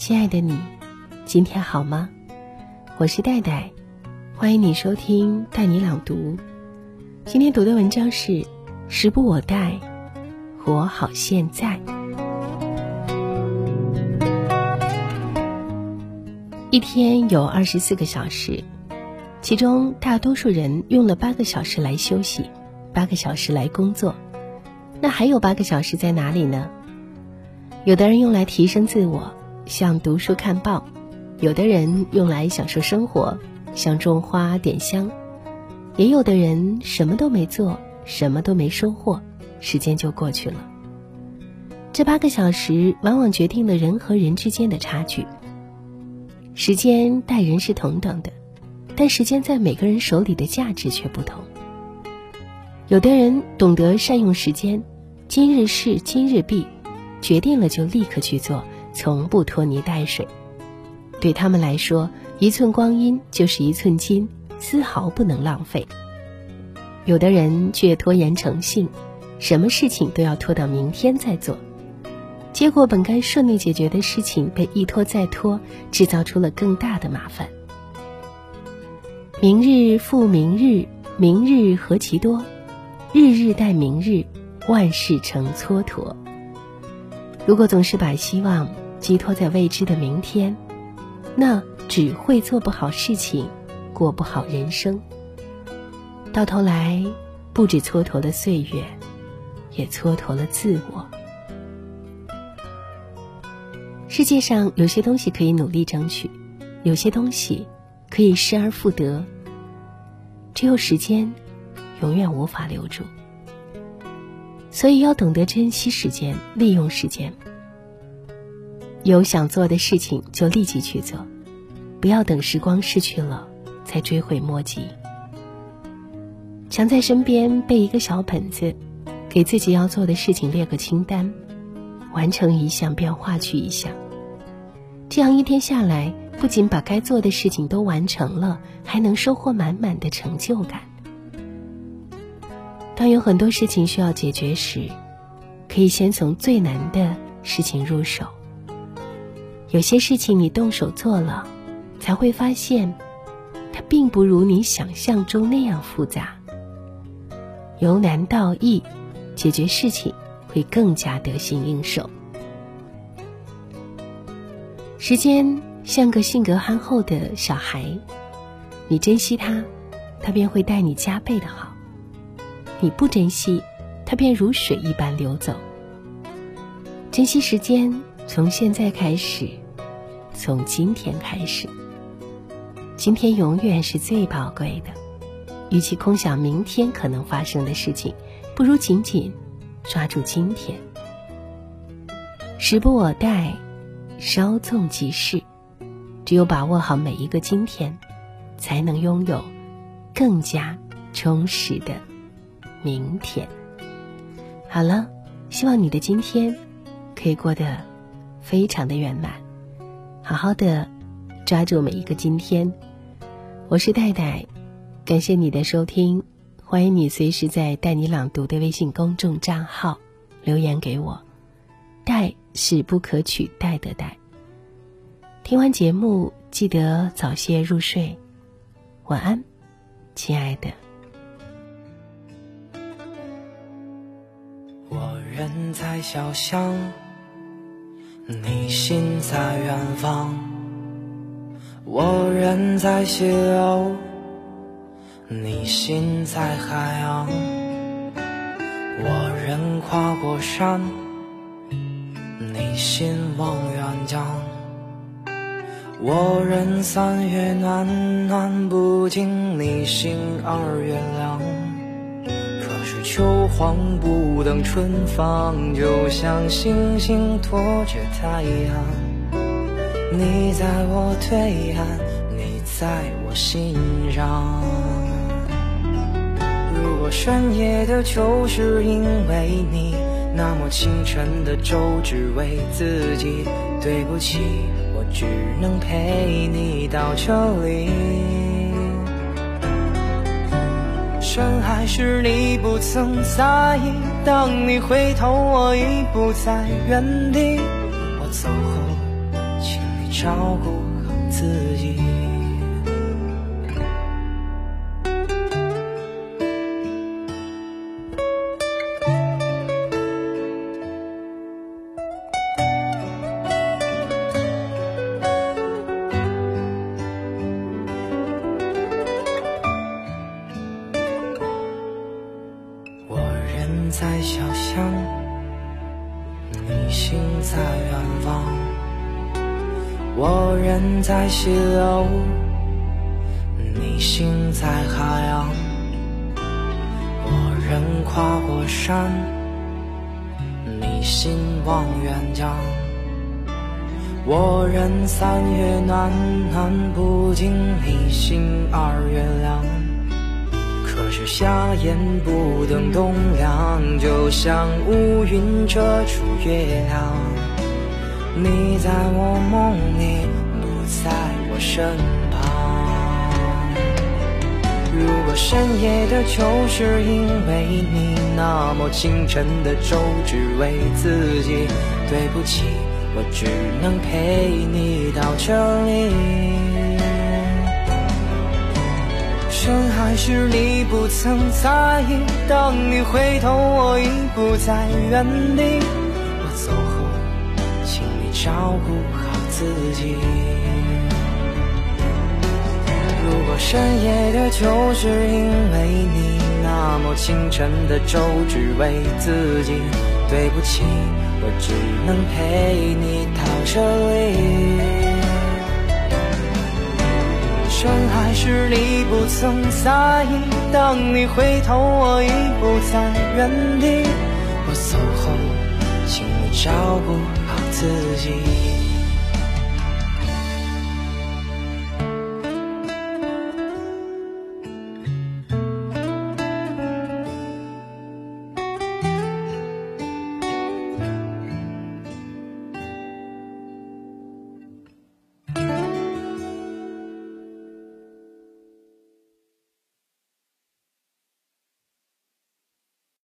亲爱的你，今天好吗？我是戴戴，欢迎你收听带你朗读。今天读的文章是《时不我待，活好现在》。一天有二十四个小时，其中大多数人用了八个小时来休息，八个小时来工作。那还有八个小时在哪里呢？有的人用来提升自我，像读书看报；有的人用来享受生活，像种花点香；也有的人什么都没做，什么都没收获，时间就过去了。这八个小时往往决定了人和人之间的差距。时间待人是同等的，但时间在每个人手里的价值却不同。有的人懂得善用时间，今日事今日毕。决定了就立刻去做，从不拖泥带水。对他们来说，一寸光阴就是一寸金，丝毫不能浪费。有的人却拖延成性，什么事情都要拖到明天再做，结果本该顺利解决的事情被一拖再拖，制造出了更大的麻烦。明日复明日，明日何其多，日日待明日，万事成蹉跎。如果总是把希望寄托在未知的明天，那只会做不好事情，过不好人生。到头来，不止蹉跎了岁月，也蹉跎了自我。世界上有些东西可以努力争取，有些东西可以失而复得，只有时间，永远无法留住。所以要懂得珍惜时间，利用时间。有想做的事情就立即去做，不要等时光逝去了才追悔莫及。常在身边备一个小本子，给自己要做的事情列个清单，完成一项便划去一项。这样一天下来，不仅把该做的事情都完成了，还能收获满满的成就感。当有很多事情需要解决时，可以先从最难的事情入手。有些事情你动手做了，才会发现，它并不如你想象中那样复杂。由难到易，解决事情会更加得心应手。时间像个性格憨厚的小孩，你珍惜他，他便会待你加倍的好。你不珍惜，它便如水一般流走。珍惜时间，从现在开始，从今天开始。今天永远是最宝贵的。与其空想明天可能发生的事情，不如紧紧抓住今天。时不我待，稍纵即逝。只有把握好每一个今天，才能拥有更加充实的。明天，好了，希望你的今天可以过得非常的圆满，好好的抓住每一个今天。我是戴戴，感谢你的收听，欢迎你随时在带你朗读的微信公众账号留言给我。戴是不可取代的戴。听完节目记得早些入睡，晚安，亲爱的。我人在小巷，你心在远方。我人在西流，你心在海洋。我人跨过山，你心望远江。我人三月暖暖不尽，你心二月凉。秋黄不等春放，就像星星拖着太阳。你在我对岸，你在我心上。如果深夜的酒是因为你，那么清晨的粥只为自己。对不起，我只能陪你到这里。深海是你不曾在意，当你回头，我已不在原地。我走后，请你照顾好自己。你心在远方。我人在溪流，你心在海洋。我人跨过山，你心望远江。我人三月暖暖，不经你心二月凉。可是夏夜不等冬凉，就像乌云遮住月亮。你在我梦里，不在我身旁。如果深夜的酒是因为你，那么清晨的粥只为自己。对不起，我只能陪你到这里。深海时你不曾在意，当你回头，我已不在原地。我走后，请你照顾好自己。如果深夜的酒是因为你，那么清晨的粥只为自己。对不起，我只能陪你到这里。深海时你不曾在意，当你回头，我已不在原地。我走后，请你照顾好自己。